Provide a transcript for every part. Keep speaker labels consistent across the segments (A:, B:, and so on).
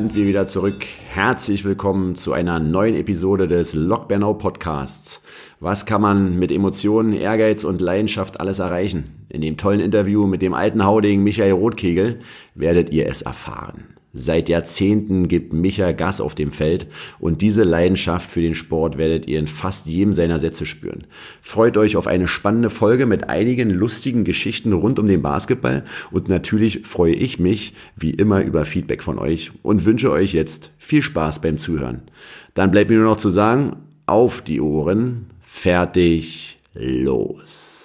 A: sind wir wieder zurück. Herzlich willkommen zu einer neuen Episode des Lok Bernau Podcasts. Was kann man mit Emotionen, Ehrgeiz und Leidenschaft alles erreichen? In dem tollen Interview mit dem alten Hauding Michael Rothkegel werdet ihr es erfahren. Seit Jahrzehnten gibt Micha Gas auf dem Feld und diese Leidenschaft für den Sport werdet ihr in fast jedem seiner Sätze spüren. Freut euch auf eine spannende Folge mit einigen lustigen Geschichten rund um den Basketball und natürlich freue ich mich wie immer über Feedback von euch und wünsche euch jetzt viel Spaß beim Zuhören. Dann bleibt mir nur noch zu sagen, auf die Ohren, fertig, los.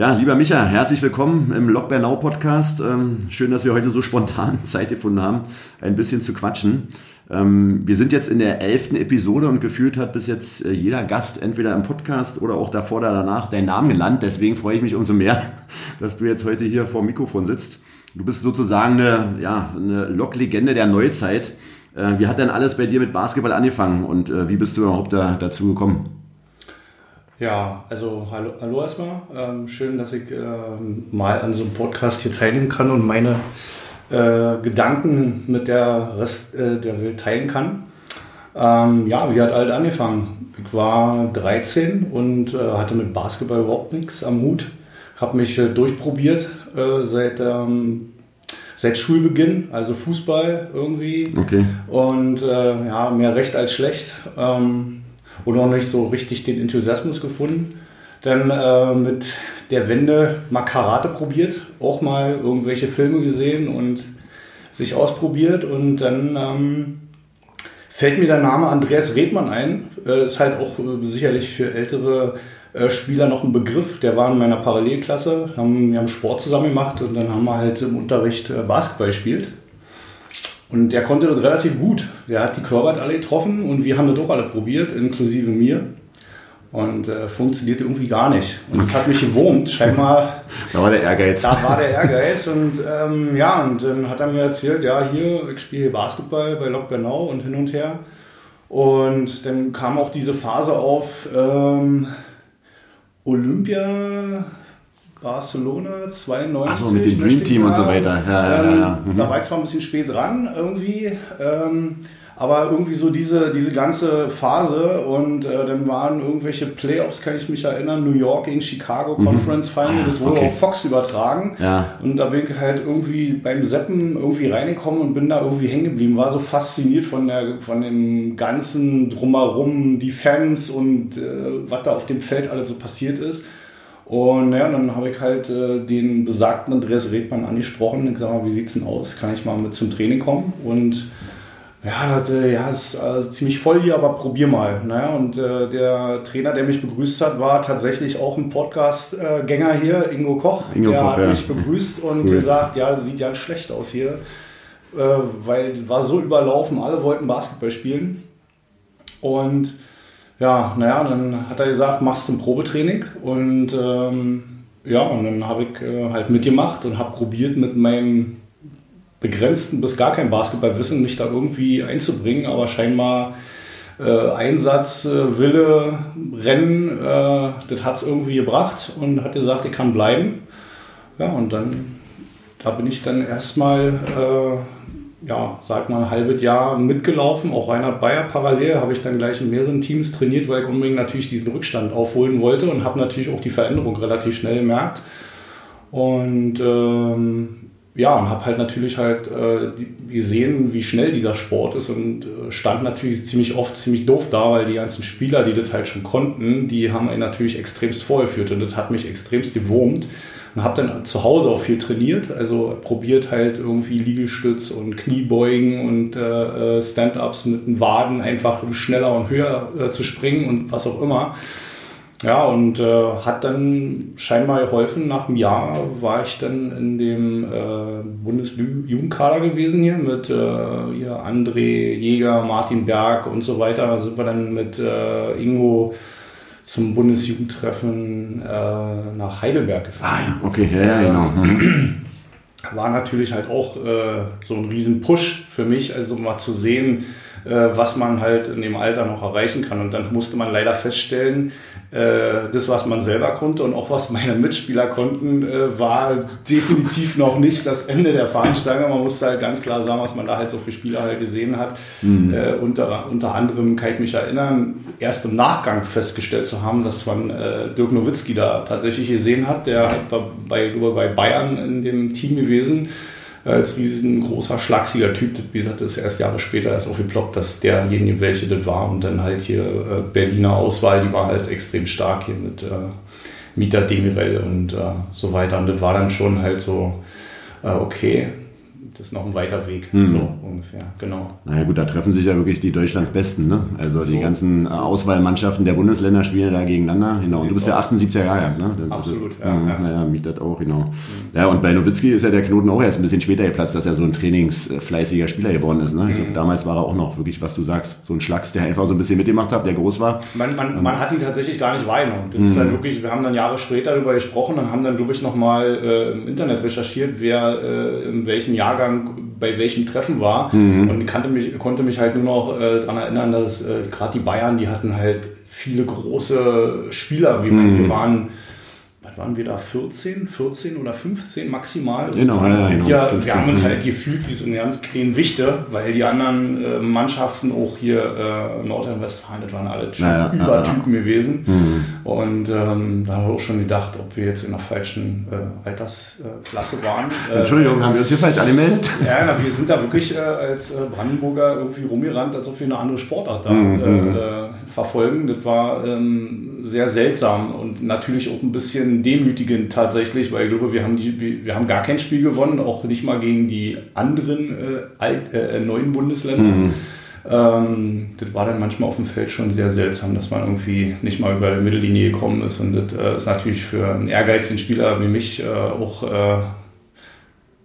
A: Ja, lieber Micha, herzlich willkommen im Lok Bernau Podcast. Ähm, schön, dass wir heute so spontan Zeit gefunden haben, ein bisschen zu quatschen. Ähm, wir sind jetzt in der elften Episode und gefühlt hat bis jetzt äh, jeder Gast entweder im Podcast oder auch davor oder danach deinen Namen genannt. Deswegen freue ich mich umso mehr, dass du jetzt heute hier vor dem Mikrofon sitzt. Du bist sozusagen eine, ja, eine Lok-Legende der Neuzeit. Äh, wie hat denn alles bei dir mit Basketball angefangen und äh, wie bist du überhaupt da, dazu gekommen?
B: Ja, also hallo, hallo erstmal. Ähm, schön, dass ich ähm, mal an so einem Podcast hier teilnehmen kann und meine äh, Gedanken mit der Rest äh, der Welt teilen kann. Ähm, ja, wie hat alt angefangen? Ich war 13 und äh, hatte mit Basketball überhaupt nichts am Hut. Habe mich äh, durchprobiert äh, seit ähm, seit Schulbeginn, also Fußball irgendwie.
A: Okay.
B: Und äh, ja, mehr recht als schlecht. Und noch nicht so richtig den Enthusiasmus gefunden. Dann äh, mit der Wende mal Karate probiert, auch mal irgendwelche Filme gesehen und sich ausprobiert und dann ähm, fällt mir der Name Andreas Redmann ein. Äh, ist halt auch äh, sicherlich für ältere äh, Spieler noch ein Begriff. Der war in meiner Parallelklasse, haben, wir haben Sport zusammen gemacht und dann haben wir halt im Unterricht äh, Basketball gespielt. Und der konnte das relativ gut. Der hat die Körper alle getroffen und wir haben das auch alle probiert, inklusive mir. Und äh, funktionierte irgendwie gar nicht. Und das hat mich gewurmt, scheinbar.
A: Da war der Ehrgeiz.
B: Da war der Ehrgeiz. Und ähm, ja, und dann hat er mir erzählt, ja, hier, ich spiele Basketball bei Lok Bernau und hin und her. Und dann kam auch diese Phase auf ähm, Olympia Barcelona 92.
A: Achso, mit dem Dream Team und so weiter.
B: Ja, ja, ja, ja. Mhm. Da war ich zwar ein bisschen spät dran irgendwie, ähm, aber irgendwie so diese, diese ganze Phase und äh, dann waren irgendwelche Playoffs, kann ich mich erinnern, New York gegen Chicago mhm. Conference Final, das wurde okay. auf Fox übertragen.
A: Ja.
B: Und da bin ich halt irgendwie beim Seppen irgendwie reingekommen und bin da irgendwie hängen geblieben, war so fasziniert von, der, von dem ganzen Drumherum, die Fans und äh, was da auf dem Feld alles so passiert ist. Und ja, dann habe ich halt äh, den besagten Andreas Redmann angesprochen. Ich sage mal, wie sieht's denn aus? Kann ich mal mit zum Training kommen? Und ja, das, äh, ja, ist also ziemlich voll hier, aber probier mal. Naja, und äh, der Trainer, der mich begrüßt hat, war tatsächlich auch ein Podcast-Gänger hier, Ingo Koch.
A: Ingo
B: der
A: Koch,
B: hat
A: ja.
B: mich begrüßt und cool. gesagt, ja, das sieht ja schlecht aus hier. Äh, weil war so überlaufen, alle wollten Basketball spielen. Und ja, naja, dann hat er gesagt, machst du ein Probetraining und ähm, ja, und dann habe ich äh, halt mitgemacht und habe probiert mit meinem begrenzten bis gar kein Basketballwissen mich da irgendwie einzubringen, aber scheinbar äh, Einsatz, äh, Wille, Rennen, äh, das hat es irgendwie gebracht und hat gesagt, ich kann bleiben. Ja, und dann, da bin ich dann erstmal äh, ja, sag mal, ein halbes Jahr mitgelaufen. Auch Reinhard Bayer parallel habe ich dann gleich in mehreren Teams trainiert, weil ich unbedingt natürlich diesen Rückstand aufholen wollte und habe natürlich auch die Veränderung relativ schnell gemerkt. Und ähm, ja, und habe halt natürlich halt äh, gesehen, wie schnell dieser Sport ist und äh, stand natürlich ziemlich oft ziemlich doof da, weil die ganzen Spieler, die das halt schon konnten, die haben ihn natürlich extremst vorgeführt und das hat mich extremst gewurmt. Und habe dann zu Hause auch viel trainiert, also probiert halt irgendwie Liegestütz und Kniebeugen und äh, äh, Stand-ups mit den Waden einfach schneller und höher äh, zu springen und was auch immer. Ja, und äh, hat dann scheinbar geholfen. Nach einem Jahr war ich dann in dem äh, Bundesjugendkader gewesen hier mit äh, hier André Jäger, Martin Berg und so weiter. Da sind wir dann mit äh, Ingo zum Bundesjugendtreffen äh, nach Heidelberg gefahren.
A: Ah ja, okay, ja, ja genau. Mhm.
B: War natürlich halt auch äh, so ein riesen Push für mich, also mal zu sehen, was man halt in dem Alter noch erreichen kann. Und dann musste man leider feststellen, äh, das, was man selber konnte und auch was meine Mitspieler konnten, äh, war definitiv noch nicht das Ende der Fahnenstange. Man musste halt ganz klar sagen, was man da halt so für Spieler halt gesehen hat. Mhm. Äh, unter, unter anderem kann ich mich erinnern, erst im Nachgang festgestellt zu haben, dass man äh, Dirk Nowitzki da tatsächlich gesehen hat, der halt bei, bei Bayern in dem Team gewesen als riesengroßer, schlagsiger Typ. Wie gesagt, das ist erst Jahre später erst aufgeploppt, dass derjenige, welche das war. Und dann halt hier äh, Berliner Auswahl, die war halt extrem stark hier mit äh, Mieter Demirel und äh, so weiter. Und das war dann schon halt so, äh, okay, das ist noch ein weiter Weg, mhm. so ungefähr, genau.
A: Naja gut, da treffen sich ja wirklich die Deutschlands Besten, ne? Also so, die ganzen so. Auswahlmannschaften der Bundesländer spielen da gegeneinander, genau. Und du bist ja 78er Jahre, ne?
B: Das Absolut, ist,
A: ja, ja. Naja, mich das auch, genau. Mhm. Ja, und bei Nowitzki ist ja der Knoten auch erst ein bisschen später geplatzt, dass er so ein trainingsfleißiger Spieler geworden ist, ne? Ich glaube, mhm. damals war er auch noch wirklich, was du sagst, so ein Schlags, der einfach so ein bisschen mitgemacht hat, der groß war.
B: Man, man, ähm. man hat ihn tatsächlich gar nicht wahrgenommen. Das ist mhm. halt wirklich, wir haben dann Jahre später darüber gesprochen und haben dann, glaube ich, nochmal äh, im Internet recherchiert, wer äh, in welchem Jahrgang bei welchem welchem Treffen war mhm. und kannte mich, konnte mich halt nur noch äh, daran erinnern, dass äh, gerade die Bayern, die hatten halt viele große Spieler, wie mhm. wir waren waren wir da 14, 14 oder 15 maximal.
A: Genau, ja, genau.
B: Wir, 15, wir haben uns halt gefühlt wie so eine ganz kleine Wichte, weil die anderen äh, Mannschaften auch hier äh, Nordrhein-Westfalen, das waren alle Typen, ja, Übertypen ja, gewesen. Mhm. Und ähm, da haben wir auch schon gedacht, ob wir jetzt in der falschen äh, Altersklasse waren.
A: Äh, Entschuldigung, haben wir uns hier falsch angemeldet?
B: Ja, na, wir sind da wirklich äh, als äh, Brandenburger irgendwie rumgerannt, als ob wir eine andere Sportart da mhm. verfolgen. Das war ähm, sehr seltsam und natürlich auch ein bisschen demütigend tatsächlich, weil ich glaube, wir haben, die, wir haben gar kein Spiel gewonnen, auch nicht mal gegen die anderen äh, alt, äh, neuen Bundesländer. Mhm. Ähm, das war dann manchmal auf dem Feld schon sehr seltsam, dass man irgendwie nicht mal über die Mittellinie gekommen ist. Und das äh, ist natürlich für einen ehrgeizigen Spieler wie mich äh, auch äh,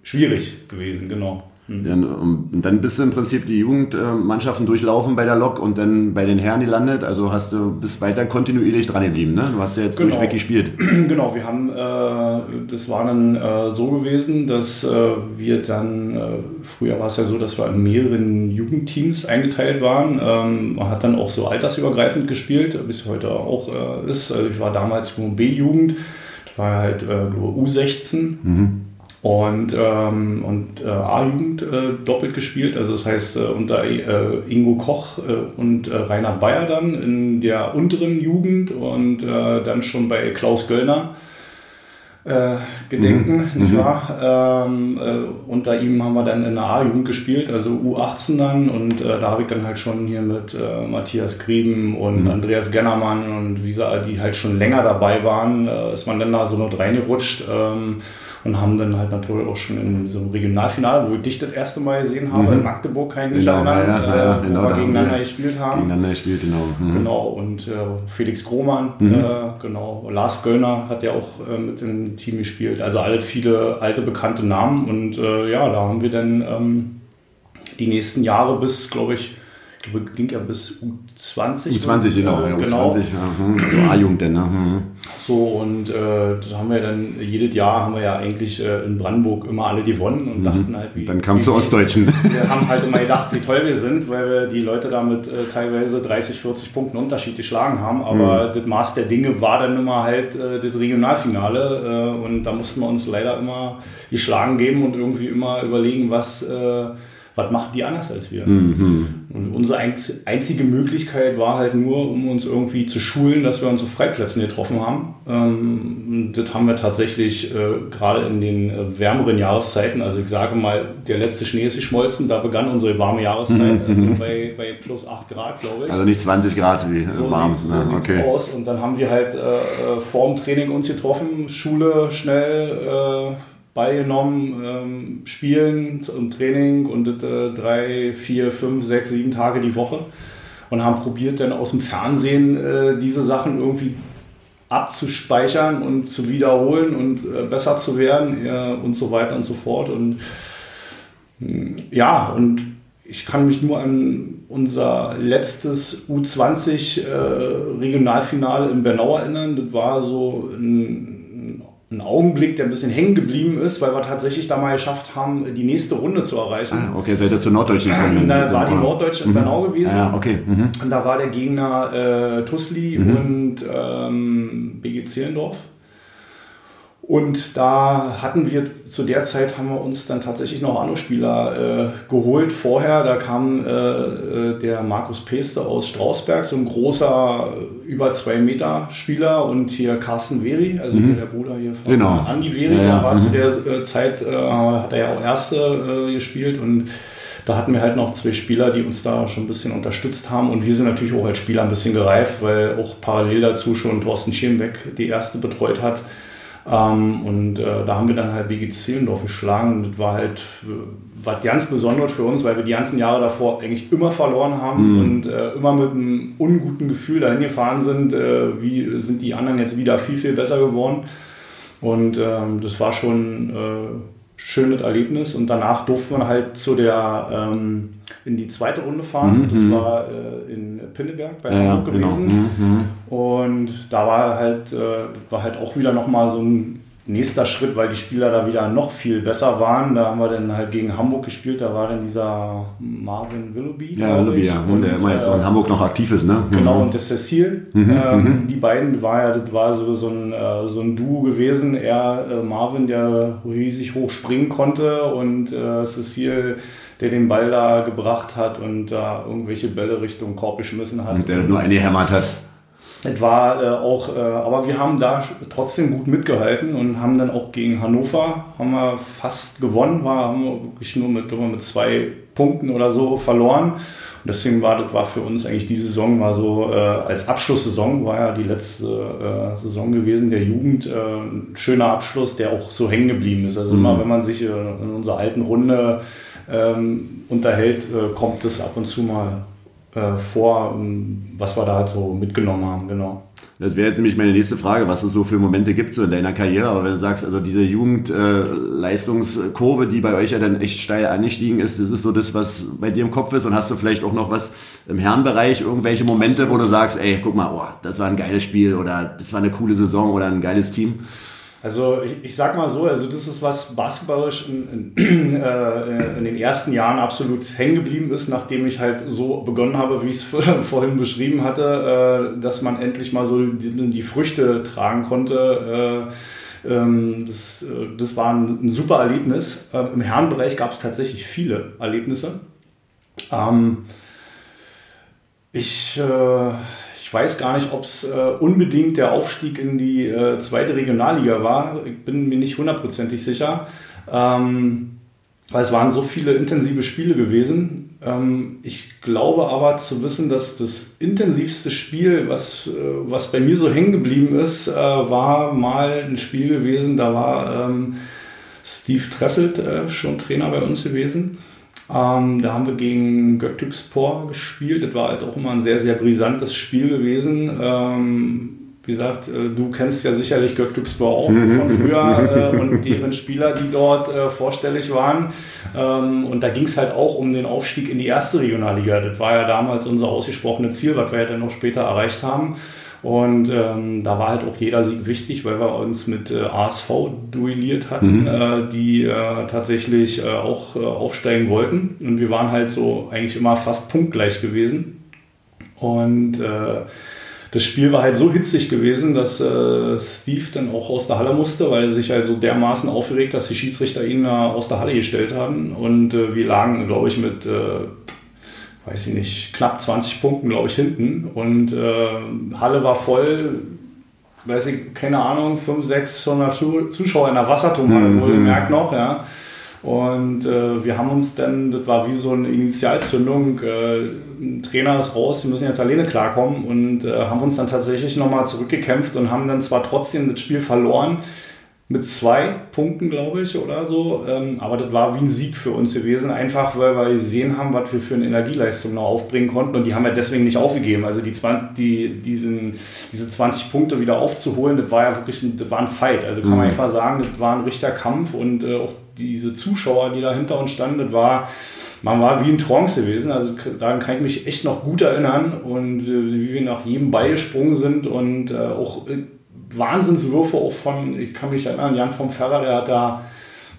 B: schwierig gewesen, genau.
A: Mhm. Und dann bist du im Prinzip die Jugendmannschaften durchlaufen bei der Lok und dann bei den Herren gelandet. Also hast du bis weiter kontinuierlich dran geblieben. Ne? Du hast ja jetzt genau. durchweg gespielt.
B: Genau, wir haben, äh, das war dann äh, so gewesen, dass äh, wir dann, äh, früher war es ja so, dass wir in mehreren Jugendteams eingeteilt waren. Ähm, man hat dann auch so altersübergreifend gespielt, bis heute auch äh, ist. Also ich war damals nur B-Jugend, war halt äh, nur U16. Mhm und, ähm, und äh, A-Jugend äh, doppelt gespielt. Also das heißt äh, unter äh, Ingo Koch äh, und äh, Rainer Bayer dann in der unteren Jugend und dann schon bei Klaus Göllner gedenken, mhm. nicht mhm. wahr? Ähm, unter ihm haben wir dann in der A-Jugend gespielt, also U18 dann und da habe ich dann halt schon hier mit Matthias Grieben und mhm. Andreas Gennermann und wie sie, die halt schon länger dabei waren, ist man dann da so noch reingerutscht. Ähm, und haben dann halt natürlich auch schon in so einem Regionalfinale, wo ich dich das erste Mal gesehen habe, mhm. in Magdeburg, ich genau, erinnern, ja, ja, äh, genau, wo wir gegeneinander gespielt haben.
A: Gegeneinander gespielt, genau.
B: Mhm. Genau, und äh, Felix Grohmann, mhm. äh, genau, Lars Göllner hat ja auch äh, mit dem Team gespielt, also alle viele alte bekannte Namen und äh, ja, da haben wir dann ähm, die nächsten Jahre bis, glaube ich, ging ja bis U20.
A: U20, genau. Ja, genau. U20, ja. Hm, also A-Jugend denn, ne? Hm.
B: So, und äh, da haben wir dann, jedes Jahr haben wir ja eigentlich äh, in Brandenburg immer alle gewonnen und mhm. dachten halt,
A: wie. Dann kam zu Ostdeutschen.
B: Wir haben halt immer gedacht, wie toll wir sind, weil wir die Leute damit äh, teilweise 30, 40 Punkten Unterschied geschlagen haben. Aber mhm. das Maß der Dinge war dann immer halt äh, das Regionalfinale äh, und da mussten wir uns leider immer geschlagen geben und irgendwie immer überlegen, was äh, was machen die anders als wir? Mhm. Und unsere einzige Möglichkeit war halt nur, um uns irgendwie zu schulen, dass wir uns auf Freiplätzen getroffen haben. Ähm, das haben wir tatsächlich äh, gerade in den äh, wärmeren Jahreszeiten, also ich sage mal, der letzte Schnee ist geschmolzen, da begann unsere warme Jahreszeit, mhm. also bei, bei plus 8 Grad, glaube ich.
A: Also nicht 20 Grad wie
B: so warm. Sieht's, so ne? okay. aus. Und dann haben wir halt äh, äh vorm Training uns getroffen, Schule schnell äh, Ball genommen, ähm, spielen im Training und äh, drei, vier, fünf, sechs, sieben Tage die Woche und haben probiert dann aus dem Fernsehen äh, diese Sachen irgendwie abzuspeichern und zu wiederholen und äh, besser zu werden und so weiter und so fort. Und mm, ja, und ich kann mich nur an unser letztes U20 äh, in Bernau erinnern. Das war so ein ein Augenblick, der ein bisschen hängen geblieben ist, weil wir tatsächlich da mal geschafft haben, die nächste Runde zu erreichen.
A: Ah, okay, seid ihr zur Norddeutschen gekommen?
B: Da war die Norddeutsche in
A: Mhm.
B: Bernau gewesen.
A: Ah, okay. Mhm.
B: Und da war der Gegner äh, Tusli und ähm, BG Zehlendorf. Und da hatten wir zu der Zeit haben wir uns dann tatsächlich noch andere Spieler äh, geholt. Vorher, da kam äh, äh, der Markus Peste aus Strausberg, so ein großer, äh, über zwei Meter Spieler und hier Carsten Veri, also hier der Bruder hier von
A: Genau.
B: Andi Veri,
A: Ja, ja.
B: der war
A: Mhm.
B: zu der äh, Zeit, äh, hat er ja auch Erste äh, gespielt und da hatten wir halt noch zwei Spieler, die uns da schon ein bisschen unterstützt haben. Und wir sind natürlich auch als Spieler ein bisschen gereift, weil auch parallel dazu schon Thorsten Schirmbeck die erste betreut hat. Ähm, und äh, da haben wir dann halt BG Zehlendorf geschlagen. Und das war halt äh, was ganz Besonderes für uns, weil wir die ganzen Jahre davor eigentlich immer verloren haben und äh, immer mit einem unguten Gefühl dahin gefahren sind. Äh, wie sind die anderen jetzt wieder viel, viel besser geworden? Und ähm, das war schon äh, schönes Erlebnis. Und danach durften wir halt zu der ähm, in die zweite Runde fahren.
A: Mhm,
B: Das war äh, in Pinneberg bei
A: Ja, ja,
B: Hamburg
A: genau.
B: gewesen.
A: Mhm, mhm.
B: Und da war halt, äh, war halt auch wieder nochmal so ein nächster Schritt, weil die Spieler da wieder noch viel besser waren. Da haben wir dann halt gegen Hamburg gespielt, da war dann dieser Marvin Willoughby.
A: Ja,
B: ich.
A: ja. Und der immer jetzt auch in
B: äh,
A: Hamburg noch aktiv ist, ne?
B: Genau,
A: Mhm.
B: und der Cecil,
A: Mhm,
B: ähm, die beiden war ja, das war so, so, ein, äh, so ein Duo gewesen. Er, äh, Marvin, der riesig hoch springen konnte und Cecil, der den Ball da gebracht hat und da irgendwelche Bälle Richtung Korb geschmissen hat.
A: Und der nur eine hämmert hat.
B: Es war äh, auch, äh, aber wir haben da trotzdem gut mitgehalten und haben dann auch gegen Hannover haben wir fast gewonnen, war haben wir wirklich nur mit, mit zwei Punkten oder so verloren. Und deswegen war das war für uns eigentlich die Saison war so äh, als Abschlusssaison war ja die letzte äh, Saison gewesen der Jugend äh, ein schöner Abschluss, der auch so hängen geblieben ist. Also immer wenn man sich äh, in unserer alten Runde ähm, unterhält, äh, kommt es ab und zu mal äh, vor, ähm, was wir da halt so mitgenommen haben, genau.
A: Das wäre jetzt nämlich meine nächste Frage, was es so für Momente gibt so in deiner Karriere. Aber wenn du sagst, also diese Jugendleistungskurve, die bei euch ja dann echt steil angestiegen ist, das ist so das, was bei dir im Kopf ist. Und hast du vielleicht auch noch was im Herrenbereich, irgendwelche Momente, wo du sagst, ey, guck mal, oh, das war ein geiles Spiel oder das war eine coole Saison oder ein geiles Team?
B: Also ich, ich sag mal so, also das ist was basketballisch in, in, äh, in den ersten Jahren absolut hängen geblieben ist, nachdem ich halt so begonnen habe, wie ich es vorhin beschrieben hatte, äh, dass man endlich mal so die, die Früchte tragen konnte. Äh, ähm, das, äh, das war ein, super Erlebnis. Ähm, Im Herrenbereich gab es tatsächlich viele Erlebnisse. Ähm, ich, äh, ich weiß gar nicht, ob es äh, unbedingt der Aufstieg in die äh, zweite Regionalliga war. Ich bin mir nicht hundertprozentig sicher. Ähm, weil es waren so viele intensive Spiele gewesen. Ähm, ich glaube aber zu wissen, dass das intensivste Spiel, was, äh, was bei mir so hängen geblieben ist, äh, war mal ein Spiel gewesen, da war ähm, Steve Tresselt äh, schon Trainer bei uns gewesen. Ähm, da haben wir gegen Göktürkspor gespielt. Das war halt auch immer ein sehr, sehr brisantes Spiel gewesen. Ähm, wie gesagt, äh, du kennst ja sicherlich Göktürkspor auch von früher äh, und deren Spieler, die dort äh, vorstellig waren. Ähm, und da ging es halt auch um den Aufstieg in die erste Regionalliga. Das war ja damals unser ausgesprochene Ziel, was wir ja dann noch später erreicht haben. Und ähm, da war halt auch jeder Sieg wichtig, weil wir uns mit äh, ASV duelliert hatten, äh, die äh, tatsächlich äh, auch äh, aufsteigen wollten. Und wir waren halt so eigentlich immer fast punktgleich gewesen. Und äh, das Spiel war halt so hitzig gewesen, dass äh, Steve dann auch aus der Halle musste, weil er sich halt so dermaßen aufgeregt, dass die Schiedsrichter ihn äh, aus der Halle gestellt haben. Und äh, wir lagen, glaube ich, mit, weiß ich nicht, knapp 20 Punkten, glaube ich, hinten. Und äh, Halle war voll, weiß ich, keine Ahnung, 500, 600 Zu- Zuschauer in der Wasserturmhalle,
A: Mhm.
B: wohlgemerkt noch, ja. Und äh, wir haben uns dann, das war wie so eine Initialzündung, äh, ein Trainer ist raus, die müssen jetzt alleine klarkommen und äh, haben uns dann tatsächlich nochmal zurückgekämpft und haben dann zwar trotzdem das Spiel verloren, mit zwei Punkten, glaube ich, oder so. Ähm, aber das war wie ein Sieg für uns gewesen, einfach weil wir gesehen haben, was wir für eine Energieleistung noch aufbringen konnten. Und die haben wir deswegen nicht aufgegeben. Also die, 20, die diesen, diese 20 Punkte wieder aufzuholen, das war ja wirklich ein, das war ein Fight. Also kann man einfach sagen, das war ein richtiger Kampf und äh, auch diese Zuschauer, die da hinter uns standen, das war, man war wie in Trance gewesen. Also daran kann ich mich echt noch gut erinnern und äh, wie wir nach jedem Ball gesprungen sind und äh, auch äh, Wahnsinnswürfe auch von, ich kann mich erinnern, Jan vom Ferrer, der hat da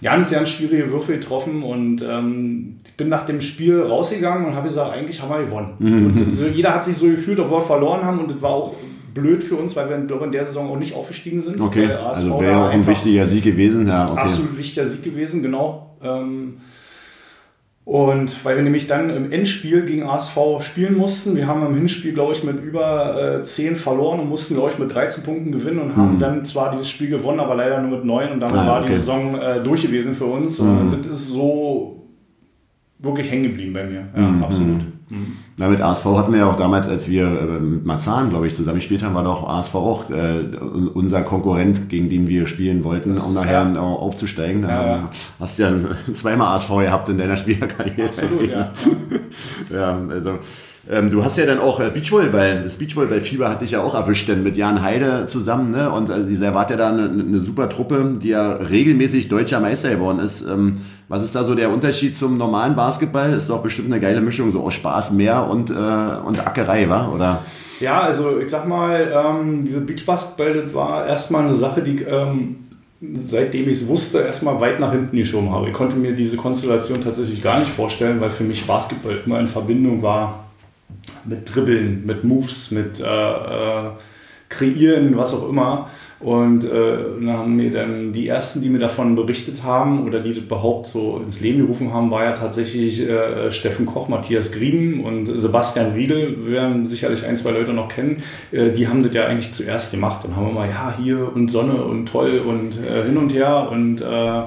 B: ganz, ganz schwierige Würfe getroffen und ähm, ich bin nach dem Spiel rausgegangen und habe gesagt, eigentlich haben wir gewonnen. Mhm. Und so, jeder hat sich so gefühlt, obwohl wir verloren haben und das war auch blöd für uns, weil wir glaube in der Saison auch nicht aufgestiegen sind.
A: Okay, also wäre auch ein wichtiger Sieg gewesen. Ja, okay.
B: Absolut wichtiger Sieg gewesen, genau. Ähm, und weil wir nämlich dann im Endspiel gegen ASV spielen mussten, wir haben im Hinspiel, glaube ich, mit über äh, 10 verloren und mussten, glaube ich, mit 13 Punkten gewinnen und haben mhm. dann zwar dieses Spiel gewonnen, aber leider nur mit 9 und damit ah, war die Saison äh, durch gewesen für uns. Mhm. Und das ist so wirklich hängen geblieben bei mir. Ja, mhm. absolut.
A: Mhm. Na, mit ASV hatten wir ja auch damals, als wir äh, mit Marzahn, glaube ich, zusammen gespielt haben, war doch ASV auch äh, unser Konkurrent, gegen den wir spielen wollten, das, um nachher ja. aufzusteigen. Ja, ja. Hast ja zweimal ASV gehabt in deiner Spielerkarriere. Absolut, ja. ja, also ähm, du hast ja dann auch äh, Beachvolleyball, das Beachvolleyball-Fieber hat dich ja auch erwischt, denn mit Jan Heide zusammen, ne? Und also dieser wart ja da eine, eine, super Truppe, die ja regelmäßig deutscher Meister geworden ist. Ähm, was ist da so der Unterschied zum normalen Basketball? Ist doch bestimmt eine geile Mischung, so aus Spaß mehr und, äh, und Ackerei, wa? Oder?
B: Ja, also ich sag mal, ähm, diese Beachbasketball, war erstmal eine Sache, die ähm, seitdem ich es wusste, erstmal weit nach hinten geschoben habe. Ich konnte mir diese Konstellation tatsächlich gar nicht vorstellen, weil für mich Basketball immer in Verbindung war mit Dribbeln, mit Moves, mit äh, äh, Kreieren, was auch immer. Und äh, dann haben mir dann die ersten, die mir davon berichtet haben oder die das überhaupt so ins Leben gerufen haben, war ja tatsächlich äh, Steffen Koch, Matthias Grieben und Sebastian Riedel, werden sicherlich ein, zwei Leute noch kennen. Äh, die haben das ja eigentlich zuerst gemacht und haben immer, ja, hier und Sonne und toll und äh, hin und her und äh,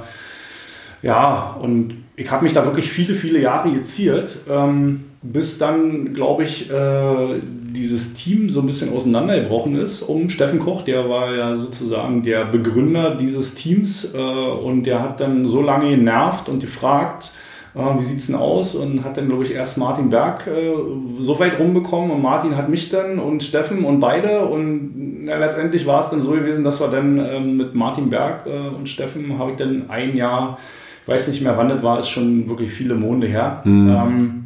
B: ja, und ich habe mich da wirklich viele, viele Jahre geziert. Ähm, bis dann, glaube ich, äh, dieses Team so ein bisschen auseinandergebrochen ist um Steffen Koch. Der war ja sozusagen der Begründer dieses Teams äh, und der hat dann so lange genervt und gefragt, äh, wie sieht es denn aus? Und hat dann, glaube ich, erst Martin Berg äh, so weit rumbekommen und Martin hat mich dann und Steffen und beide. Und ja, letztendlich war es dann so gewesen, dass wir dann ähm, mit Martin Berg äh, und Steffen habe ich dann ein Jahr, ich weiß nicht mehr wann das war, ist schon wirklich viele Monde her. Mhm. Ähm,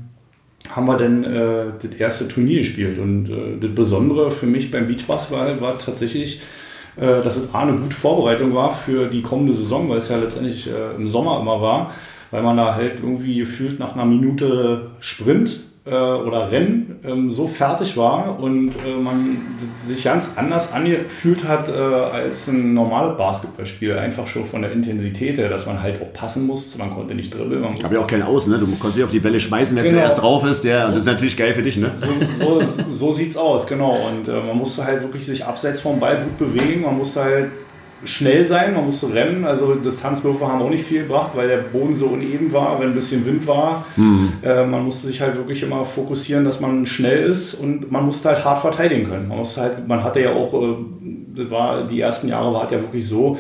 B: haben wir dann äh, das erste Turnier gespielt. Und äh, das Besondere für mich beim Beachbasketball war tatsächlich, äh, dass es A, eine gute Vorbereitung war für die kommende Saison, weil es ja letztendlich äh, im Sommer immer war, weil man da halt irgendwie gefühlt nach einer Minute Sprint äh, oder Rennen ähm, so fertig war und äh, man sich ganz anders angefühlt hat äh, als ein normales Basketballspiel. Einfach schon von der Intensität her, dass man halt auch passen muss. Man konnte nicht dribbeln. Man
A: ich habe ja auch keinen Aus, ne? Du konntest dich auf die Bälle schmeißen, wer genau. zuerst drauf ist. Der, das ist natürlich geil für dich, ne?
B: So, so, so sieht's aus, genau. Und äh, man musste halt wirklich sich abseits vom Ball gut bewegen. Man musste halt schnell sein, man musste rennen. Also Distanzwürfe haben auch nicht viel gebracht, weil der Boden so uneben war, wenn ein bisschen Wind war. Mhm. Äh, man musste sich halt wirklich immer fokussieren, dass man schnell ist und man musste halt hart verteidigen können. Man musste halt, man hatte ja auch, äh, war die ersten Jahre war es ja wirklich so,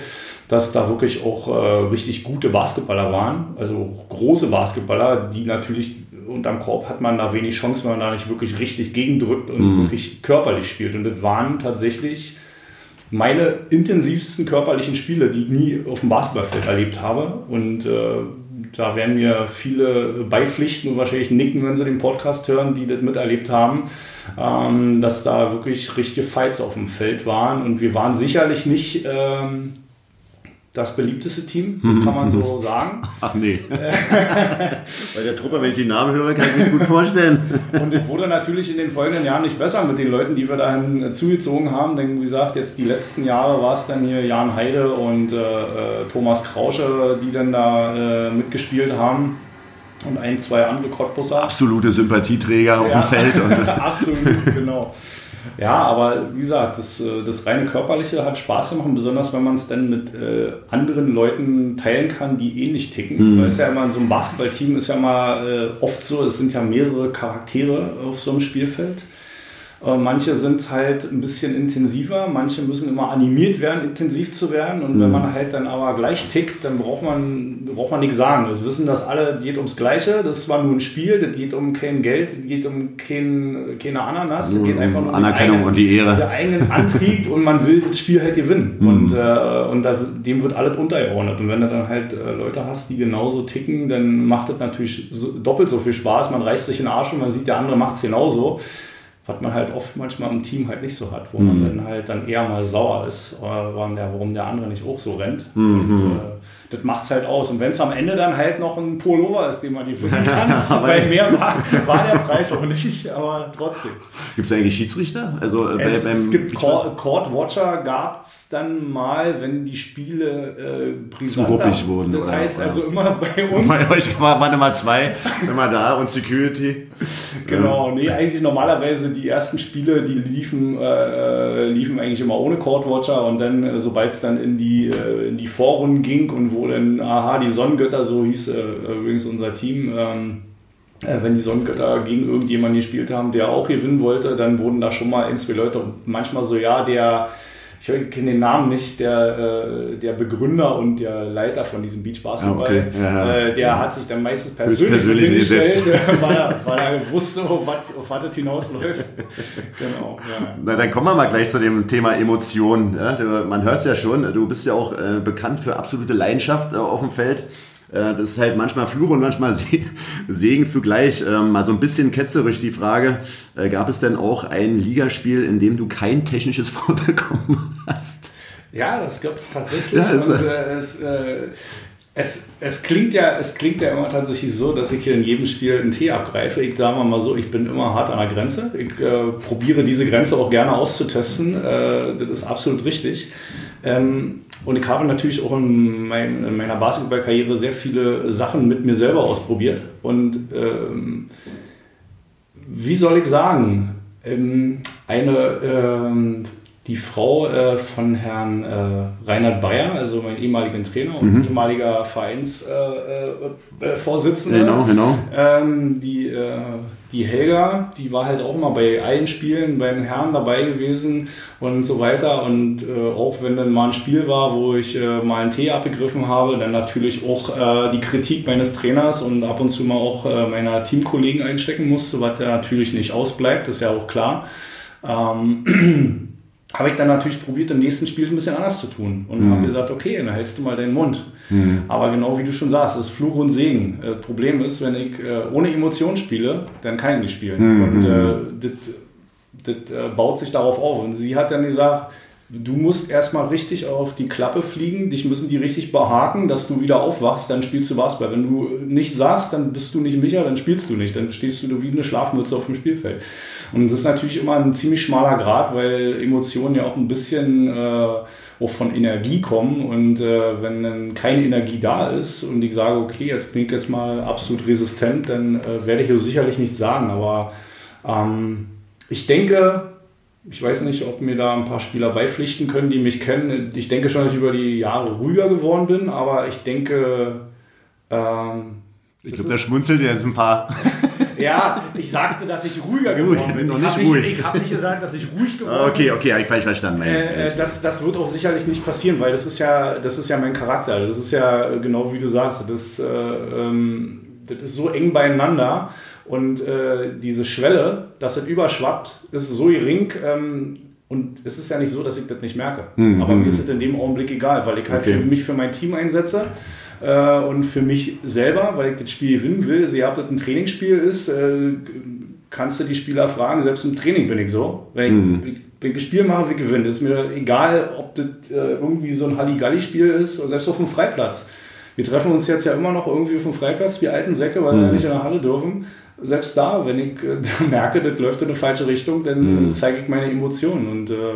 B: dass da wirklich auch äh, richtig gute Basketballer waren, also große Basketballer, die natürlich unterm Korb hat man da wenig Chance, wenn man da nicht wirklich richtig gegendrückt und mhm. wirklich körperlich spielt. Und das waren tatsächlich meine intensivsten körperlichen Spiele, die ich nie auf dem Basketballfeld erlebt habe. Und äh, da werden mir viele beipflichten und wahrscheinlich nicken, wenn sie den Podcast hören, die das miterlebt haben, ähm, dass da wirklich richtige Fights auf dem Feld waren. Und wir waren sicherlich nicht ähm, das beliebteste Team, das kann man so sagen.
A: Ach nee. Bei der Truppe, wenn ich die Namen höre, kann ich mir gut vorstellen.
B: Und es wurde natürlich in den folgenden Jahren nicht besser mit den Leuten, die wir dahin zugezogen haben. Denn wie gesagt, jetzt die letzten Jahre war es dann hier Jan Heide und äh, äh, Thomas Krausche, die dann da äh, mitgespielt haben. Und ein, zwei andere Cottbusser.
A: Absolute Sympathieträger auf dem Feld.
B: Absolut, genau. Ja, aber wie gesagt, das, äh, das reine Körperliche hat Spaß gemacht, besonders wenn man es dann mit äh, anderen Leuten teilen kann, die ähnlich ticken. Mhm. Weil es ja immer so ein Basketballteam ist ja mal äh, oft so, es sind ja mehrere Charaktere auf so einem Spielfeld. Äh, manche sind halt ein bisschen intensiver, manche müssen immer animiert werden, intensiv zu werden. Und mhm. wenn man halt dann aber gleich tickt, dann braucht man, braucht man nichts sagen. Wir wissen, dass alle, geht ums Gleiche. Das war nur ein Spiel, das geht um kein Geld, das geht um kein, keine Ananas, das geht einfach
A: um Anerkennung eigenen, und die Ehre.
B: Der eigenen Antrieb und man will das Spiel halt gewinnen. Mhm. Und, äh, und da, dem wird alles untergeordnet. Und wenn du dann halt äh, Leute hast, die genauso ticken, dann macht das natürlich doppelt so viel Spaß. Man reißt sich in den Arsch und man sieht, der andere macht es genauso. Was man halt oft manchmal im Team halt nicht so hat, wo man dann halt dann eher mal sauer ist, äh, warum der, warum der andere nicht auch so rennt. Und, äh, das macht's halt aus. Und wenn es am Ende dann halt noch ein Pullover ist, den man die finden kann, weil mehr war, war der Preis auch nicht, aber trotzdem.
A: Gibt es eigentlich Schiedsrichter? Also äh,
B: Es,
A: bei-
B: es
A: beim
B: gibt? Court, Court Watcher gab es dann mal, wenn die Spiele äh, brisanter
A: ruppig wurden,
B: Das
A: oder?
B: heißt
A: Oder?
B: also immer bei uns.
A: Bei euch war- waren immer zwei, immer da und Security.
B: Genau, nee, eigentlich normalerweise die ersten Spiele, die liefen, äh, liefen eigentlich immer ohne Court Watcher und dann, äh, sobald es dann in die, äh, in die Vorrunden ging und wo dann, aha, die Sonnengötter, so hieß äh, übrigens unser Team, ähm, äh, wenn die Sonnengötter gegen irgendjemanden gespielt haben, der auch gewinnen wollte, dann wurden da schon mal ein, zwei Leute manchmal so, ja, der, ich kenne den Namen nicht, der, äh, der Begründer und der Leiter von diesem Beach Basketball,
A: Ah, okay. Ja.
B: äh, der hat sich dann meistens persönlich,
A: persönlich gesetzt.
B: weil er, weil er wusste, auf was, auf was das hinausläuft. genau, ja.
A: Na, dann kommen wir mal gleich zu dem Thema Emotionen. Man hört es ja schon, du bist ja auch äh, bekannt für absolute Leidenschaft äh, auf dem Feld. Äh, das ist halt manchmal Fluch und manchmal Se Segen zugleich. Ähm, mal so ein bisschen ketzerisch die Frage, äh, gab es denn auch ein Ligaspiel, in dem du kein technisches Foul bekommen hast?
B: Ja, das gibt es tatsächlich.
A: Ja,
B: und, äh, es, äh, es, es, klingt ja, es klingt ja immer tatsächlich so, dass ich hier in jedem Spiel einen Tee abgreife. Ich sage mal so, ich bin immer hart an der Grenze. Ich äh, probiere diese Grenze auch gerne auszutesten. Äh, das ist absolut richtig. Ähm, und ich habe natürlich auch in, mein, in meiner Basketballkarriere sehr viele Sachen mit mir selber ausprobiert. Und ähm, wie soll ich sagen, ähm, eine, ähm, die Frau äh, von Herrn äh, Reinhard Bayer, also mein ehemaligen Trainer und ehemaliger Vereinsvorsitzender, äh,
A: Genau, genau.
B: ähm, die, äh, die Helga, die war halt auch mal bei allen Spielen beim Herrn dabei gewesen und so weiter. Und äh, auch wenn dann mal ein Spiel war, wo ich äh, mal einen Tee abgegriffen habe, dann natürlich auch äh, die Kritik meines Trainers und ab und zu mal auch äh, meiner Teamkollegen einstecken musste, was ja natürlich nicht ausbleibt, ist ja auch klar. Ähm, habe ich dann natürlich probiert, im nächsten Spiel ein bisschen anders zu tun und habe gesagt, okay, dann hältst du mal deinen Mund. Aber genau wie du schon sagst, es ist Fluch und Segen. Äh, Problem ist, wenn ich äh, ohne Emotion spiele, dann kann ich nicht spielen. Und äh, das das äh, baut sich darauf auf. Und sie hat dann gesagt, du musst erstmal richtig auf die Klappe fliegen, dich müssen die richtig behaken, dass du wieder aufwachst, dann spielst du Basketball. Wenn du nicht saßt, dann bist du nicht Micha, dann spielst du nicht, dann stehst du wie eine Schlafmütze auf dem Spielfeld. Und das ist natürlich immer ein ziemlich schmaler Grad, weil Emotionen ja auch ein bisschen äh, auch von Energie kommen und äh, wenn dann keine Energie da ist und ich sage, okay, jetzt bin ich jetzt mal absolut resistent, dann äh, werde ich sicherlich nichts sagen, aber ähm, ich denke, ich weiß nicht, ob mir da ein paar Spieler beipflichten können, die mich kennen. Ich denke schon, dass ich über die Jahre ruhiger geworden bin, aber ich denke, ähm,
A: Ich glaube, da schmunzelt jetzt ein paar.
B: ja, ich sagte, dass ich ruhiger
A: Ruhig,
B: geworden bin.
A: noch
B: Ich
A: nicht
B: habe
A: ruhig.
B: nicht, ich hab nicht gesagt, dass ich ruhig geworden
A: Ah, Okay,
B: bin.
A: okay, habe ich falsch verstanden. Mein,
B: Äh, äh, das, das wird auch sicherlich nicht passieren, weil das ist ja, das ist ja mein Charakter. Das ist ja genau wie du sagst, das, äh, ähm, das ist so eng beieinander und äh, diese Schwelle, dass es überschwappt, ist so gering. Ähm, und es ist ja nicht so, dass ich das nicht merke. Aber mir ist es in dem Augenblick egal, weil ich halt
A: Okay.
B: für mich für mein Team einsetze äh, und für mich selber, weil ich das Spiel gewinnen will. Sie habt das ein Trainingsspiel ist, äh, kannst du die Spieler fragen, selbst im Training bin ich so. Wenn ich, wenn ich ein Spiel mache, will ich gewinnen. Ist mir egal, ob das äh, irgendwie so ein Halligalli-Spiel ist, oder selbst auf dem Freiplatz. Wir treffen uns jetzt ja immer noch irgendwie auf dem Freiplatz, wir alten Säcke, weil wir ja nicht in der Halle dürfen. Selbst da, wenn ich äh, merke, das läuft in eine falsche Richtung, dann äh, zeige ich meine Emotionen. Und äh,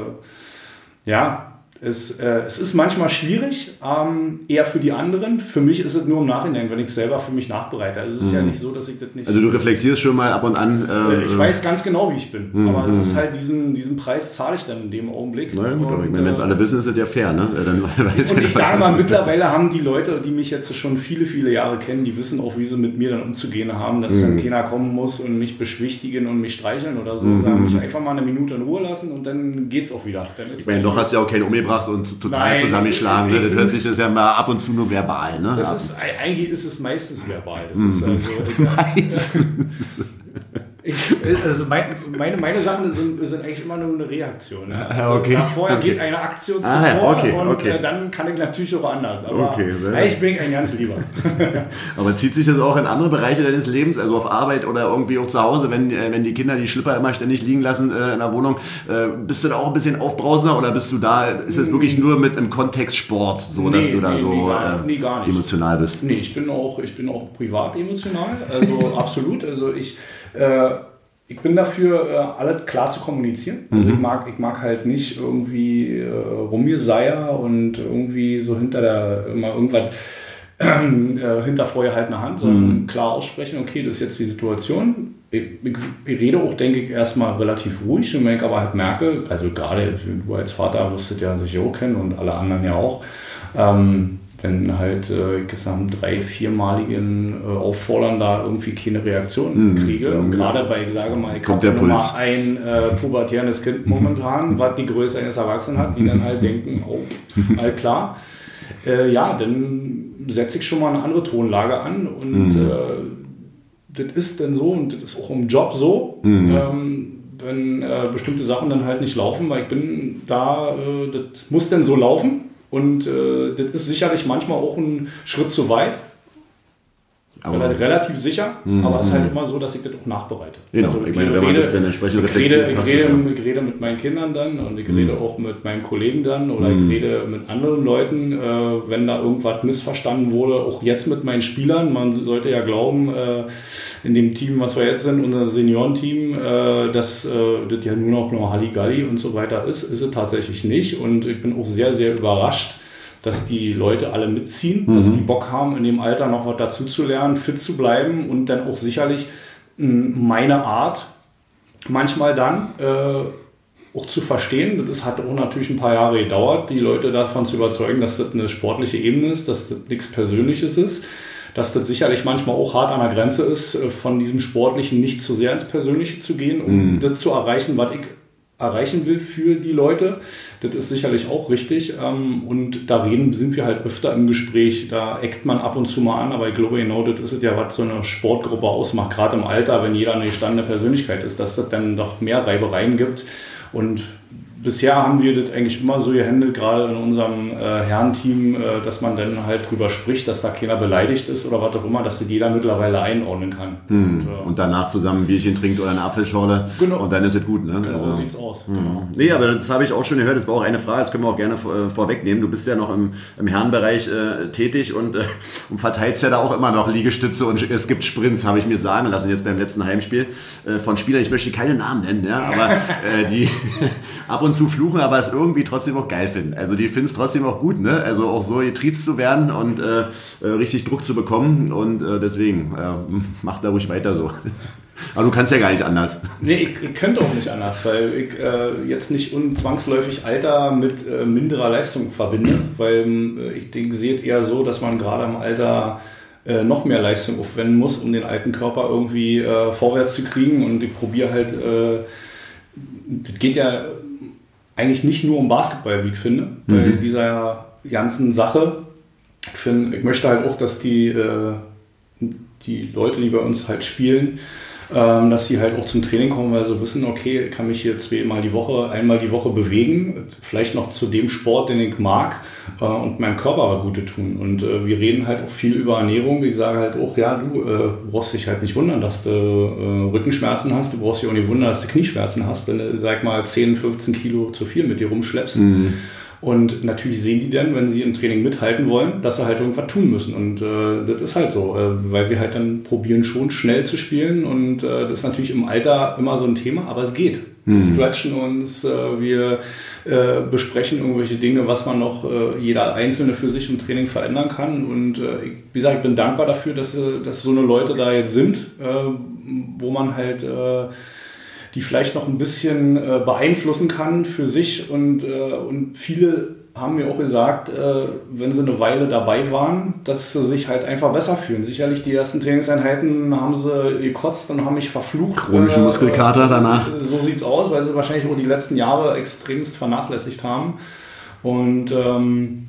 B: ja, es, äh, es ist manchmal schwierig, ähm, eher für die anderen. Für mich ist es nur im Nachhinein, wenn ich selber für mich nachbereite. Also es ist ja nicht so, dass ich das nicht.
A: also du reflektierst schon mal ab und an. Äh,
B: ich weiß ganz genau, wie ich bin. Aber es ist halt diesen, diesen Preis zahle ich dann in dem Augenblick.
A: Na ja, gut, aber wenn es
B: äh,
A: alle wissen, ist es ja fair, ne? Äh, Dann weiß
B: und
A: ja,
B: ich sage mal, mittlerweile haben die Leute, die mich jetzt schon viele, viele Jahre kennen, die wissen auch, wie sie mit mir dann umzugehen haben, dass
A: Mhm.
B: dann keiner kommen muss und mich beschwichtigen und mich streicheln oder so,
A: Mhm.
B: sondern mich einfach mal eine Minute in Ruhe lassen und dann geht's auch wieder. Dann ist
A: Ich meine, noch hast du ja auch keinen umgebracht und total
B: Nein,
A: zusammengeschlagen. Ne? Das hört sich das ja mal ab und zu nur verbal. Ne?
B: Das ist, eigentlich ist es meistens verbal. Das
A: Mhm.
B: ist also, Ich, also mein, meine, meine Sachen sind, sind eigentlich immer nur eine Reaktion. Ne?
A: Also okay.
B: Vorher
A: okay.
B: geht eine Aktion
A: ah,
B: zuvor
A: okay,
B: und
A: okay.
B: Äh, dann kann ich natürlich auch anders. Aber
A: okay,
B: ich bin ein ganz lieber.
A: Aber zieht sich das auch in andere Bereiche deines Lebens, also auf Arbeit oder irgendwie auch zu Hause, wenn, äh, wenn die Kinder die Schlipper immer ständig liegen lassen äh, in der Wohnung, äh, bist du da auch ein bisschen aufbrausender oder bist du da, ist es wirklich nur mit im Kontext Sport so, dass
B: Nee,
A: du da
B: nee,
A: so
B: nee, gar-
A: äh,
B: nee, gar nicht.
A: emotional bist?
B: Nee, ich bin auch, ich bin auch privat emotional, also absolut. Also ich, äh, ich bin dafür, äh, alles klar zu kommunizieren. Also ich mag, ich mag halt nicht irgendwie äh, Rumgeseier und irgendwie so hinter der immer irgendwas äh, hinter vorgehaltener Hand, sondern klar aussprechen, okay, das ist jetzt die Situation. Ich, ich, ich rede auch, denke ich, erstmal relativ ruhig und wenn ich aber halt merke, also gerade du als Vater wusstet ja sicher auch kennen und alle anderen ja auch, ähm, wenn halt äh, mal, drei, viermaligen äh, Auffordern da irgendwie keine Reaktion kriege.
A: dann
B: Und gerade bei, ich sage mal, ich habe nur mal ein äh, pubertierendes Kind momentan, was die Größe eines Erwachsenen hat, die dann halt denken, oh, all klar. Äh, ja, dann setze ich schon mal eine andere Tonlage an und
A: Mhm.
B: äh, das ist dann so und das ist auch im Job so,
A: Mhm.
B: ähm, wenn äh, bestimmte Sachen dann halt nicht laufen, weil ich bin da, äh, das muss dann so laufen und äh, das ist sicherlich manchmal auch ein Schritt zu weit,
A: Aber,
B: Rel- relativ sicher, aber es ist halt immer so, dass ich das auch nachbereite.
A: Genau, ich meine, wenn man das dann entsprechend
B: ich rede, ich, rede,
A: ja.
B: ich rede mit meinen Kindern dann und ich rede auch mit meinem Kollegen dann oder ich rede mit anderen Leuten, äh, wenn da irgendwas missverstanden wurde, auch jetzt mit meinen Spielern. Man sollte ja glauben, äh, in dem Team, was wir jetzt sind, unser Seniorenteam, äh, dass äh, das ja nur noch nur Halligalli und so weiter ist, ist es tatsächlich nicht und ich bin auch sehr, sehr überrascht, dass die Leute alle mitziehen, dass sie Bock haben, in dem Alter noch was dazu zu lernen, fit zu bleiben und dann auch sicherlich mh, meine Art manchmal dann äh, auch zu verstehen. Das hat auch natürlich ein paar Jahre gedauert, die Leute davon zu überzeugen, dass das eine sportliche Ebene ist, dass das nichts Persönliches ist. Dass das sicherlich manchmal auch hart an der Grenze ist, äh, von diesem Sportlichen nicht zu sehr ins Persönliche zu gehen, um das zu erreichen, was ich erreichen will für die Leute. Das ist sicherlich auch richtig. Ähm, Und da reden sind wir halt öfter im Gespräch. Da eckt man ab und zu mal an, aber ich glaube genau, das ist ja, was so eine Sportgruppe ausmacht, gerade im Alter, wenn jeder eine gestandene Persönlichkeit ist, dass das dann doch mehr Reibereien gibt. Und bisher haben wir das eigentlich immer so gehandelt, gerade in unserem äh, Herrenteam, äh, dass man dann halt drüber spricht, dass da keiner beleidigt ist oder was auch immer, dass das jeder mittlerweile einordnen kann. Und, äh,
A: Und danach zusammen ein Bierchen trinkt oder eine Apfelschorle
B: Genau.
A: und dann ist es gut. Ne?
B: genau so
A: Also-
B: sieht's aus. Genau.
A: Nee, aber das habe ich auch schon gehört. Das war auch eine Frage, das können wir auch gerne äh, vorwegnehmen. Du bist ja noch im, im Herrenbereich äh, tätig und, äh, und verteilst ja da auch immer noch Liegestütze und es gibt Sprints, habe ich mir sagen lassen, jetzt beim letzten Heimspiel äh, von Spielern. Ich möchte keine Namen nennen, ja, aber äh, die ab und zu fluchen, aber es irgendwie trotzdem auch geil finden. Also die finden es trotzdem auch gut, ne? Also auch so getriezt zu werden und äh, äh, richtig Druck zu bekommen und äh, deswegen äh, mach da ruhig weiter so. Aber du kannst ja gar nicht anders.
B: Nee, ich, ich könnte auch nicht anders, weil ich äh, jetzt nicht unzwangsläufig Alter mit äh, minderer Leistung verbinde, weil äh, ich denke, sehe es eher so, dass man gerade im Alter äh, noch mehr Leistung aufwenden muss, um den alten Körper irgendwie äh, vorwärts zu kriegen und ich probiere halt, das geht ja eigentlich nicht nur um Basketball, wie ich finde, bei dieser ganzen Sache. Ich, find, ich möchte halt auch, dass die, äh, die Leute, die bei uns halt spielen, ähm, dass sie halt auch zum Training kommen, weil sie wissen, okay, kann mich hier zweimal die Woche, einmal die Woche bewegen, vielleicht noch zu dem Sport, den ich mag äh, und meinem Körper Gute tun. Und äh, wir reden halt auch viel über Ernährung. Ich sage halt auch, ja, du äh, brauchst dich halt nicht wundern, dass du äh, Rückenschmerzen hast, du brauchst dich auch nicht wundern, dass du Knieschmerzen hast, wenn du, sag mal, 10, 15 Kilo zu viel mit dir rumschleppst. Und natürlich sehen die dann, wenn sie im Training mithalten wollen, dass sie halt irgendwas tun müssen. Und äh, das ist halt so, äh, weil wir halt dann probieren schon schnell zu spielen. Und äh, das ist natürlich im Alter immer so ein Thema, aber es geht. Wir stretchen uns, äh, wir äh, besprechen irgendwelche Dinge, was man noch äh, jeder Einzelne für sich im Training verändern kann. Und ich, wie gesagt, ich bin dankbar dafür, dass, dass so eine Leute da jetzt sind, wo man halt die vielleicht noch ein bisschen äh, beeinflussen kann für sich. Und, äh, und viele haben mir auch gesagt, äh, wenn sie eine Weile dabei waren, dass sie sich halt einfach besser fühlen. Sicherlich die ersten Trainingseinheiten haben sie gekotzt und haben mich verflucht.
A: Chronische Muskelkater danach.
B: So sieht's aus, weil sie wahrscheinlich auch die letzten Jahre extremst vernachlässigt haben. Und, ähm,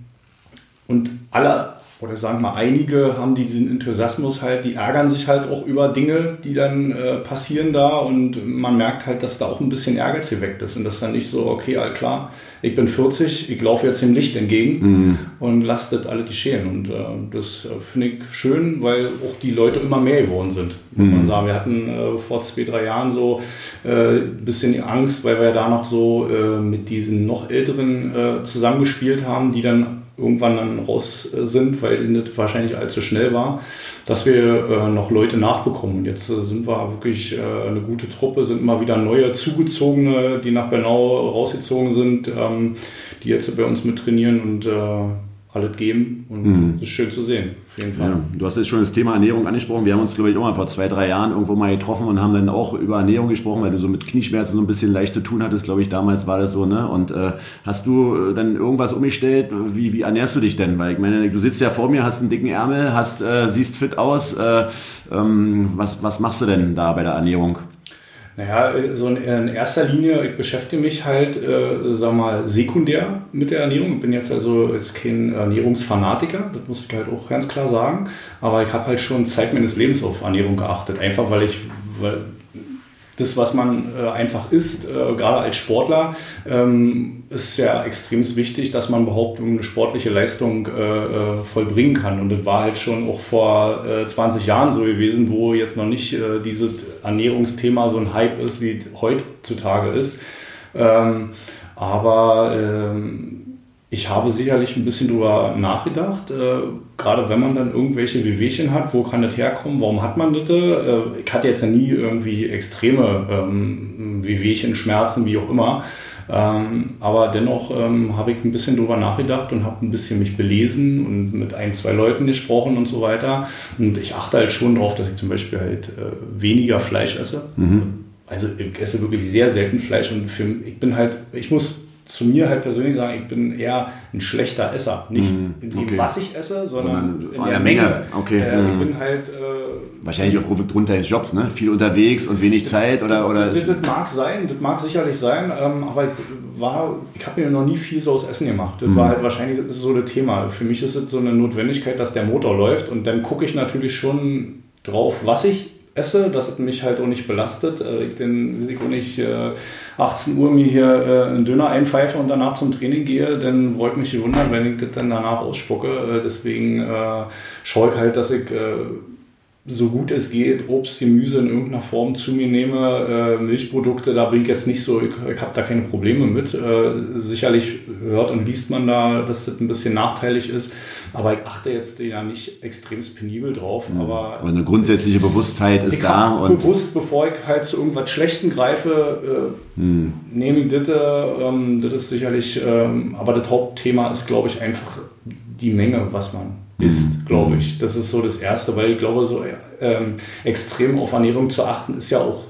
B: und alle oder sagen wir mal, einige haben diesen Enthusiasmus halt, die ärgern sich halt auch über Dinge, die dann äh, passieren da und man merkt halt, dass da auch ein bisschen Ehrgeiz geweckt ist und das ist dann nicht so, okay, all klar, ich bin 40, ich laufe jetzt dem Licht entgegen mhm. und lasst das alle die schälen und äh, das äh, finde ich schön, weil auch die Leute immer mehr geworden sind, muss mhm. man sagen. Wir hatten äh, vor zwei, drei Jahren so äh, ein bisschen Angst, weil wir da noch so äh, mit diesen noch älteren äh, zusammengespielt haben, die dann irgendwann dann raus äh, sind, weil die nicht wahrscheinlich allzu schnell war, dass wir äh, noch Leute nachbekommen. Und jetzt äh, sind wir wirklich äh, eine gute Truppe, sind immer wieder neue Zugezogene, die nach Bernau rausgezogen sind, ähm, die jetzt bei uns mit trainieren und äh, alles geben. Und mhm. das ist schön zu sehen
A: jeden Fall. Ja, du hast jetzt schon das Thema Ernährung angesprochen. Wir haben uns, glaube ich, auch mal vor zwei, drei Jahren irgendwo mal getroffen und haben dann auch über Ernährung gesprochen, weil du so mit Knieschmerzen so ein bisschen leicht zu tun hattest, glaube ich, damals war das so, ne? Und äh, hast du äh, dann irgendwas umgestellt? Wie, wie ernährst du dich denn? Weil ich meine, du sitzt ja vor mir, hast einen dicken Ärmel, hast, äh, siehst fit aus. Äh, ähm, was, was machst du denn da bei der Ernährung?
B: Naja, so in, erster Linie, ich beschäftige mich halt, äh, sag mal, sekundär mit der Ernährung. Ich bin jetzt also jetzt kein Ernährungsfanatiker, das muss ich halt auch ganz klar sagen. Aber ich habe halt schon Zeit meines Lebens auf Ernährung geachtet. Einfach weil ich, weil das, was man äh, einfach isst, äh, gerade als Sportler, ähm, ist ja extrem wichtig, dass man überhaupt eine sportliche Leistung äh, äh, vollbringen kann. Und das war halt schon auch vor 20 äh, Jahren so gewesen, wo jetzt noch nicht äh, dieses Ernährungsthema so ein Hype ist, wie heutzutage ist. Ähm, aber ähm, ich habe sicherlich ein bisschen drüber nachgedacht, äh, gerade wenn man dann irgendwelche Wehwehchen hat, wo kann das herkommen, warum hat man das? Äh, ich hatte jetzt ja nie irgendwie extreme ähm, Wehwehchen, Schmerzen, wie auch immer. Ähm, aber dennoch ähm, habe ich ein bisschen drüber nachgedacht und habe ein bisschen mich belesen und mit ein, zwei Leuten gesprochen und so weiter. Und ich achte halt schon darauf, dass ich zum Beispiel halt äh, weniger Fleisch esse. Mhm. Also ich esse wirklich sehr selten Fleisch und für, ich bin halt, ich muss zu mir halt persönlich sagen, ich bin eher ein schlechter Esser. Nicht mm, in dem, okay. was ich esse, sondern in der Menge. Menge.
A: Okay. Äh, ich mm. bin halt. Äh, Wahrscheinlich aufgrund deines Jobs, ne? Viel unterwegs und wenig Zeit oder. oder
B: das, das, das mag sein, das mag sicherlich sein, ähm, aber ich war, ich habe mir noch nie viel so aus Essen gemacht. Das mm. war halt wahrscheinlich das ist so das Thema. Für mich ist es so eine Notwendigkeit, dass der Motor läuft und dann gucke ich natürlich schon drauf, was ich esse. Das hat mich halt auch nicht belastet. Äh, ich den Risiko nicht 18 Uhr mir hier äh, einen Döner einpfeife und danach zum Training gehe, dann wollte mich wundern, wenn ich das dann danach ausspucke. Äh, deswegen schaue ich halt, dass ich so gut es geht, Obst, Gemüse in irgendeiner Form zu mir nehme. Äh, Milchprodukte, da bin ich jetzt nicht so, ich, ich habe da keine Probleme mit. Äh, sicherlich hört und liest man da, dass das ein bisschen nachteilig ist, aber ich achte jetzt ja nicht extrem penibel drauf. Mhm. Aber,
A: aber, eine grundsätzliche Bewusstheit ist da.
B: Und bewusst, bevor ich halt zu irgendwas Schlechtem greife, äh, mhm. nehme ich das. Ähm, das ist sicherlich, ähm, aber das Hauptthema ist, glaube ich, einfach die Menge, was man ist, mhm. glaube ich. Das ist so das Erste, weil ich glaube, so ähm, extrem auf Ernährung zu achten, ist ja auch,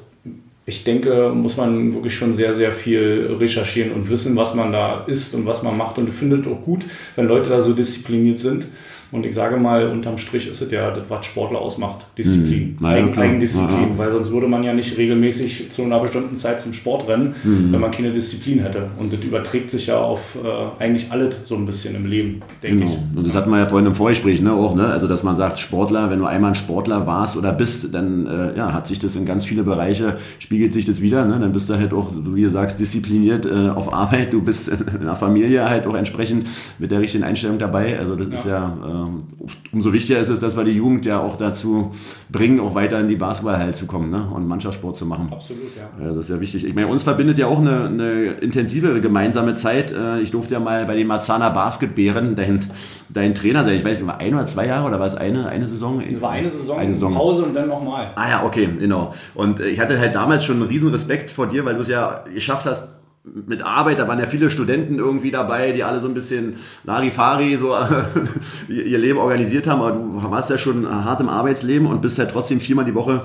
B: ich denke, muss man wirklich schon sehr, sehr viel recherchieren und wissen, was man da isst und was man macht. Und ich finde es auch gut, wenn Leute da so diszipliniert sind. Und ich sage mal, unterm Strich ist es ja das, was Sportler ausmacht. Disziplin. Mhm. Eigen, Eigendisziplin. Weil sonst würde man ja nicht regelmäßig zu einer bestimmten Zeit zum Sport rennen, mhm. wenn man keine Disziplin hätte. Und das überträgt sich ja auf äh, eigentlich alles so ein bisschen im Leben, denke genau.
A: ich. Und das hatten wir ja vorhin im Vorgespräch ne, auch. Ne? Also, dass man sagt, Sportler, wenn du einmal ein Sportler warst oder bist, dann äh, ja, hat sich das in ganz viele Bereiche, spiegelt sich das wieder. Ne? Dann bist du halt auch, wie du sagst, diszipliniert äh, auf Arbeit. Du bist in der Familie halt auch entsprechend mit der richtigen Einstellung dabei. Also, das ja. ist ja äh, umso wichtiger ist es, dass wir die Jugend ja auch dazu bringen, auch weiter in die Basketballhalle zu kommen ne? und Mannschaftssport zu machen. Absolut, ja. Das ist ja wichtig. Ich meine, uns verbindet ja auch eine, eine intensivere gemeinsame Zeit. Äh, ich durfte ja mal bei den Marzahner Basketbären dein, dein Trainer sein. Ich weiß nicht, war ein oder zwei Jahre oder war es eine, eine Saison?
B: Es war eine Saison, eine Saison. Pause und dann nochmal.
A: Ah ja, okay, genau. Und ich hatte halt damals schon einen riesen Respekt vor dir, weil du es ja geschafft hast, mit Arbeit, da waren ja viele Studenten irgendwie dabei, die alle so ein bisschen Larifari so ihr Leben organisiert haben, aber du warst ja schon hart im Arbeitsleben und bist halt trotzdem viermal die Woche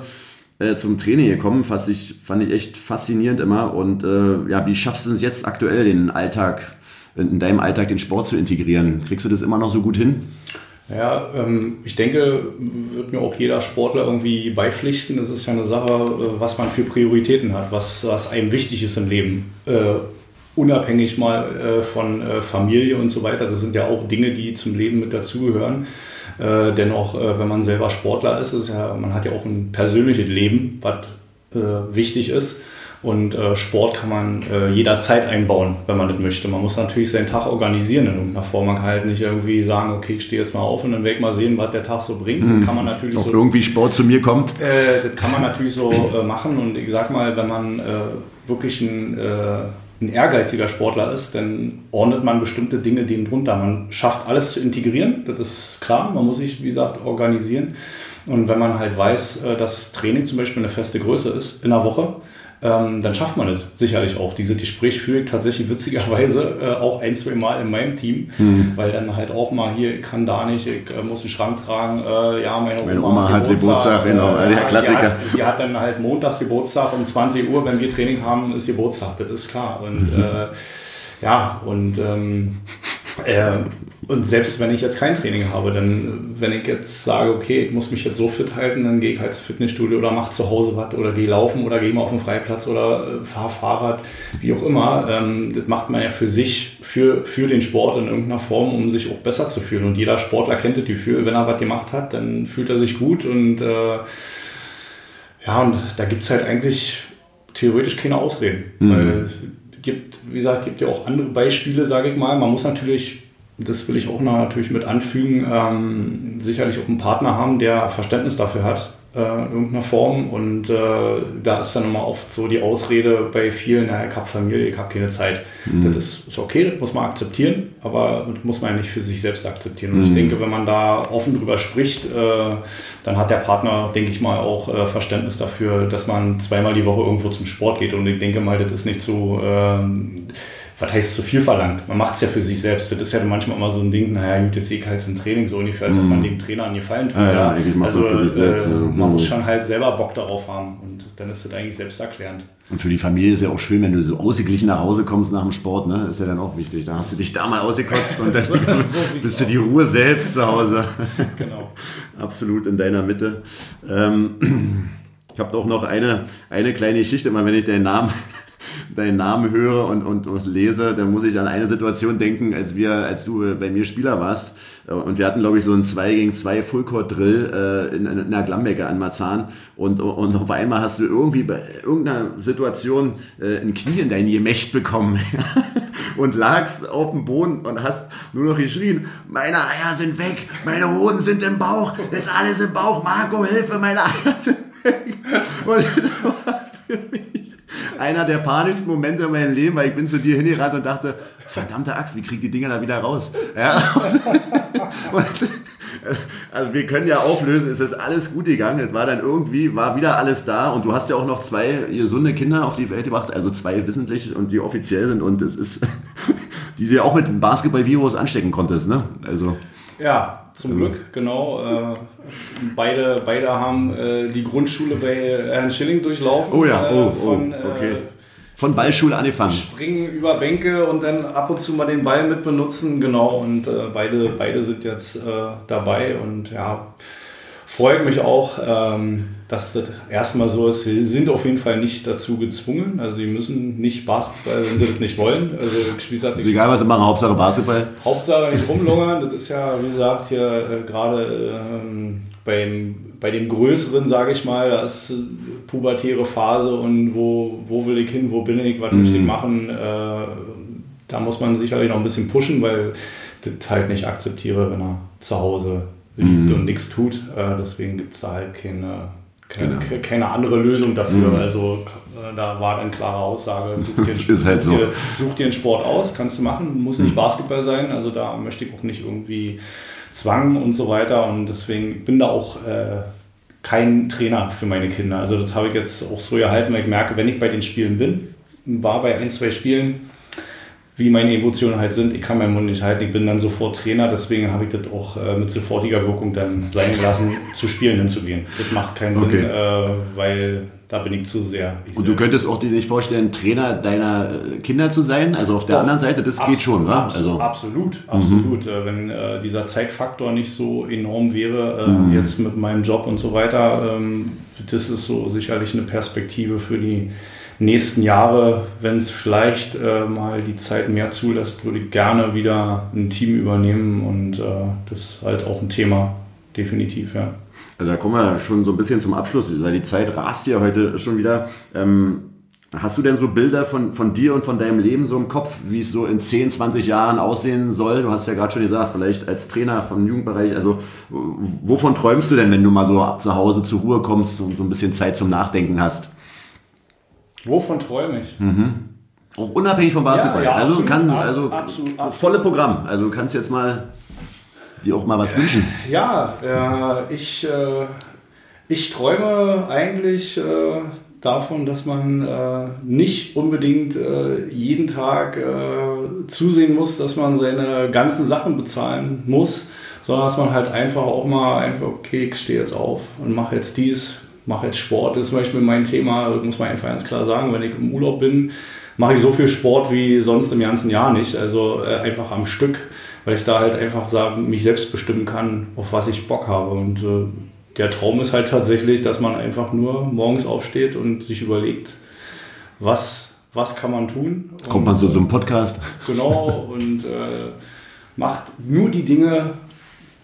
A: äh, zum Training gekommen, fand ich, fand ich echt faszinierend immer und äh, ja, wie schaffst du es jetzt aktuell, den Alltag, in deinem Alltag den Sport zu integrieren? Kriegst du das immer noch so gut hin?
B: Ja, ähm, ich denke, wird mir auch jeder Sportler irgendwie beipflichten. Das ist ja eine Sache, äh, was man für Prioritäten hat, was, was einem wichtig ist im Leben. Äh, unabhängig mal äh, von äh, Familie und so weiter. Das sind ja auch Dinge, die zum Leben mit dazugehören. Äh, dennoch, äh, wenn man selber Sportler ist, ist ja, man hat ja auch ein persönliches Leben, was wichtig ist. Und äh, Sport kann man äh, jederzeit einbauen, wenn man das möchte. Man muss natürlich seinen Tag organisieren in irgendeiner Form. Man kann halt nicht irgendwie sagen, okay, ich stehe jetzt mal auf und dann werde ich mal sehen, was der Tag so bringt.
A: Mhm.
B: Das kann man natürlich
A: Ob
B: so.
A: irgendwie Sport zu mir kommt.
B: Äh, das kann man natürlich so äh, machen. Und ich sag mal, wenn man äh, wirklich ein, äh, ein ehrgeiziger Sportler ist, dann ordnet man bestimmte Dinge dem drunter. Man schafft alles zu integrieren, das ist klar. Man muss sich, wie gesagt, organisieren. Und wenn man halt weiß, äh, dass Training zum Beispiel eine feste Größe ist in der Woche, ähm, dann schafft man es sicherlich auch. Diese Gespräch führe ich tatsächlich witzigerweise äh, auch ein, zwei Mal in meinem Team,
A: Mhm.
B: weil dann halt auch mal hier, ich kann da nicht, ich äh, muss einen Schrank tragen, äh, ja, meine,
A: Meine Oma hat Geburtstag, genau,
B: äh,
A: der
B: ja,
A: Klassiker.
B: Die hat, sie hat dann halt montags Geburtstag um 20 Uhr, wenn wir Training haben, ist Geburtstag, das ist klar. Und
A: Mhm.
B: äh, ja, und ähm, äh, und selbst wenn ich jetzt kein Training habe, dann, wenn ich jetzt sage, okay, ich muss mich jetzt so fit halten, dann gehe ich halt ins Fitnessstudio oder mache zu Hause was oder gehe laufen oder gehe mal auf den Freiplatz oder äh, fahre Fahrrad, wie auch immer. Ähm, das macht man ja für sich, für, für den Sport in irgendeiner Form, um sich auch besser zu fühlen. Und jeder Sportler kennt das Gefühl, wenn er was gemacht hat, dann fühlt er sich gut und äh, ja, und da gibt es halt eigentlich theoretisch keine Ausreden.
A: Mhm.
B: Weil es gibt, wie gesagt, gibt ja auch andere Beispiele, sage ich mal. Man muss natürlich, das will ich auch noch natürlich mit anfügen, ähm, sicherlich auch einen Partner haben, der Verständnis dafür hat, äh, in irgendeiner Form. Und äh, da ist dann immer oft so die Ausrede bei vielen, naja, ich habe Familie, ich habe keine Zeit. Das ist, ist okay, das muss man akzeptieren, aber das muss man ja nicht für sich selbst akzeptieren. Und ich denke, wenn man da offen drüber spricht, äh, dann hat der Partner, denke ich mal, auch äh, Verständnis dafür, dass man zweimal die Woche irgendwo zum Sport geht. Und ich denke mal, das ist nicht so, ähm, was heißt zu viel verlangt? Man macht es ja für sich selbst. Das ist ja manchmal immer so ein Ding, naja, gut, jetzt sehe ich halt zum Training, so ungefähr, als ob man dem Trainer einen Gefallen tut.
A: Mhm. Ja, ja, eigentlich macht
B: also
A: man für sich selbst,
B: äh,
A: ja.
B: man muss
A: Mhm.
B: schon halt selber Bock darauf haben. Und dann ist das eigentlich selbsterklärend.
A: Und für die Familie ist ja auch schön, wenn du so ausgeglichen nach Hause kommst nach dem Sport, ne? Ist ja dann auch wichtig. Da hast du dich da mal ausgekotzt und dann
B: So
A: bist du die Ruhe selbst zu Hause.
B: Genau.
A: Absolut in deiner Mitte. Ähm, ich habe auch noch eine, eine kleine Geschichte, immer wenn ich deinen Namen, deinen Namen höre und, und, und lese, dann muss ich an eine Situation denken, als wir, als du bei mir Spieler warst. Äh, Und wir hatten, glaube ich, so einen 2 gegen 2 Fullcourt-Drill äh, in, in der Glambecker an Marzahn. Und, und auf einmal hast du irgendwie bei irgendeiner Situation äh, ein Knie in dein Gemächt bekommen. und lagst auf dem Boden und hast nur noch geschrien, meine Eier sind weg, meine Hoden sind im Bauch, ist alles im Bauch, Marco, Hilfe, meine Eier sind weg. Und für mich einer der panischsten Momente in meinem Leben, weil ich bin zu dir hingerannt und dachte, verdammte Axt, wie krieg die Dinger da wieder raus? Ja. Und, also wir können ja auflösen, es ist alles gut gegangen. Es war dann irgendwie, war wieder alles da und du hast ja auch noch zwei gesunde Kinder auf die Welt gebracht, also zwei wissentlich und die offiziell sind und es ist, die dir auch mit dem Basketball-Virus anstecken konntest, ne? Also.
B: Ja, zum Glück, genau. Äh, beide, beide haben äh, die Grundschule bei Herrn Schilling durchlaufen.
A: Oh ja, oh,
B: äh,
A: oh,
B: von,
A: okay.
B: Äh,
A: Von Ballschule angefangen.
B: springen über Bänke und dann ab und zu mal den Ball mit benutzen, genau. Und äh, beide, beide sind jetzt äh, dabei und ja, freut mich auch, ähm, dass das erstmal so ist. Sie sind auf jeden Fall nicht dazu gezwungen. Also sie müssen nicht Basketball, wenn sie das nicht wollen. Also wie gesagt, ich
A: egal, was sie machen, Hauptsache Basketball.
B: Hauptsache nicht rumlungern. Das ist ja, wie gesagt, hier äh, gerade ähm, beim, bei dem Größeren, sage ich mal, da ist äh, pubertäre Phase und wo, wo will ich hin, wo bin ich, was möchte ich machen. Äh, da muss man sicherlich noch ein bisschen pushen, weil das halt nicht akzeptiere, wenn er zu Hause liegt und nichts tut. Äh, deswegen gibt es da halt keine, keine,
A: Genau.
B: keine andere Lösung dafür. Also äh, da war dann klare Aussage, such dir, einen-
A: Ist halt so.
B: dir, such dir einen Sport aus, kannst du machen, muss nicht Basketball sein. Also da möchte ich auch nicht irgendwie Zwang und so weiter. Und deswegen bin da auch äh, kein Trainer für meine Kinder. Also das habe ich jetzt auch so gehalten, weil ich merke, wenn ich bei den Spielen bin, war bei ein, zwei Spielen, wie meine Emotionen halt sind, ich kann meinen Mund nicht halten, ich bin dann sofort Trainer, deswegen habe ich das auch äh, mit sofortiger Wirkung dann sein gelassen, zu Spielen hinzugehen. Das macht keinen
A: Okay.
B: Sinn, äh, weil da bin ich zu sehr. Ich
A: Und du
B: selbst.
A: könntest auch dir nicht vorstellen, Trainer deiner äh, Kinder zu sein? Also auf der
B: Doch.
A: anderen Seite, das geht schon, ne? Also,
B: Absolut, absolut. Äh, Wenn äh, dieser Zeitfaktor nicht so enorm wäre, äh,
A: Mhm.
B: jetzt mit meinem Job und so weiter, ähm, das ist so sicherlich eine Perspektive für die nächsten Jahre. Wenn es vielleicht äh, mal die Zeit mehr zulässt, würde ich gerne wieder ein Team übernehmen und äh, das ist halt auch ein Thema, definitiv, ja.
A: Also da kommen wir schon so ein bisschen zum Abschluss, weil die Zeit rast ja heute schon wieder. Ähm, hast du denn so Bilder von, von dir und von deinem Leben so im Kopf, wie es so in 10, 20 Jahren aussehen soll? Du hast ja gerade schon gesagt, vielleicht als Trainer vom Jugendbereich. Also wovon träumst du denn, wenn du mal so zu Hause zur Ruhe kommst und so ein bisschen Zeit zum Nachdenken hast?
B: Wovon träume ich?
A: Mhm. Auch unabhängig vom Basketball. Ja, ja, also absolut, kann also absolut, absolut. volle Programm. Also du kannst jetzt mal dir auch mal was wünschen.
B: Ja, äh, ich, äh, ich träume eigentlich äh, davon, dass man äh, nicht unbedingt äh, jeden Tag äh, zusehen muss, dass man seine ganzen Sachen bezahlen muss, sondern dass man halt einfach auch mal einfach, okay, ich stehe jetzt auf und mache jetzt dies, mache jetzt Sport. Das ist zum Beispiel mein Thema, muss man einfach ganz klar sagen, wenn ich im Urlaub bin, mache ich so viel Sport wie sonst im ganzen Jahr nicht. Also äh, einfach am Stück, weil ich da halt einfach sagen, mich selbst bestimmen kann, auf was ich Bock habe. Und äh, der Traum ist halt tatsächlich, dass man einfach nur morgens aufsteht und sich überlegt, was, was kann man tun.
A: Kommt man zu so einem Podcast?
B: Genau, und äh, macht nur die Dinge,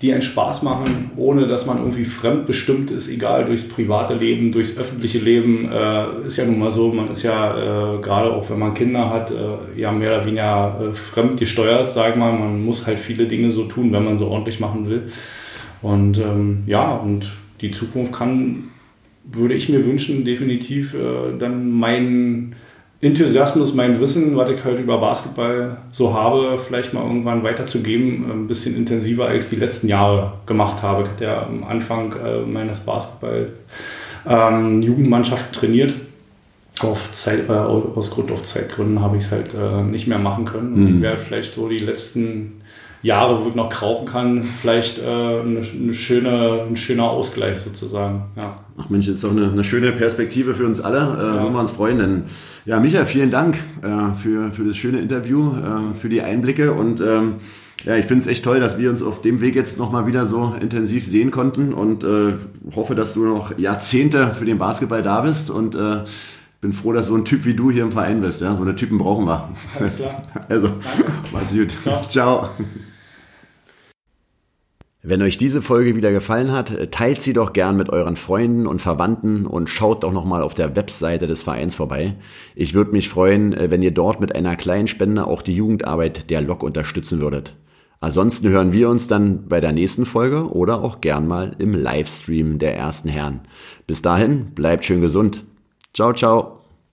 B: die einen Spaß machen, ohne dass man irgendwie fremdbestimmt ist, egal durchs private Leben, durchs öffentliche Leben. Äh, ist ja nun mal so, man ist ja äh, gerade auch wenn man Kinder hat, äh, ja mehr oder weniger äh, fremd gesteuert, sag mal. Man muss halt viele Dinge so tun, wenn man so ordentlich machen will. Und ähm, ja, und die Zukunft kann, würde ich mir wünschen, definitiv äh, dann meinen Enthusiasmus, mein Wissen, was ich halt über Basketball so habe, vielleicht mal irgendwann weiterzugeben, ein bisschen intensiver als die letzten Jahre gemacht habe. Ich hatte ja am Anfang äh, meines Basketball ähm, Jugendmannschaften trainiert. Auf Zeit, äh, aus Grund auf Zeitgründen habe ich es halt äh, nicht mehr machen können. Und mhm. ich werde vielleicht so die letzten Jahre, wo ich noch krauchen kann, vielleicht äh, eine, eine, schöne, ein schöner Ausgleich sozusagen. Ja.
A: Ach Mensch, ist doch eine, eine schöne Perspektive für uns alle. Äh, ja. Wollen wir uns freuen. Denn, ja, Micha, vielen Dank äh, für, für das schöne Interview, äh, für die Einblicke und ähm, ja, ich finde es echt toll, dass wir uns auf dem Weg jetzt nochmal wieder so intensiv sehen konnten und äh, hoffe, dass du noch Jahrzehnte für den Basketball da bist und äh, bin froh, dass so ein Typ wie du hier im Verein bist. Ja? So eine Typen brauchen wir.
B: Alles klar.
A: Also, mach's gut. Ciao. Ciao. Wenn euch diese Folge wieder gefallen hat, teilt sie doch gern mit euren Freunden und Verwandten und schaut doch nochmal auf der Webseite des Vereins vorbei. Ich würde mich freuen, wenn ihr dort mit einer kleinen Spende auch die Jugendarbeit der Lok unterstützen würdet. Ansonsten hören wir uns dann bei der nächsten Folge oder auch gern mal im Livestream der ersten Herren. Bis dahin, bleibt schön gesund. Ciao, ciao.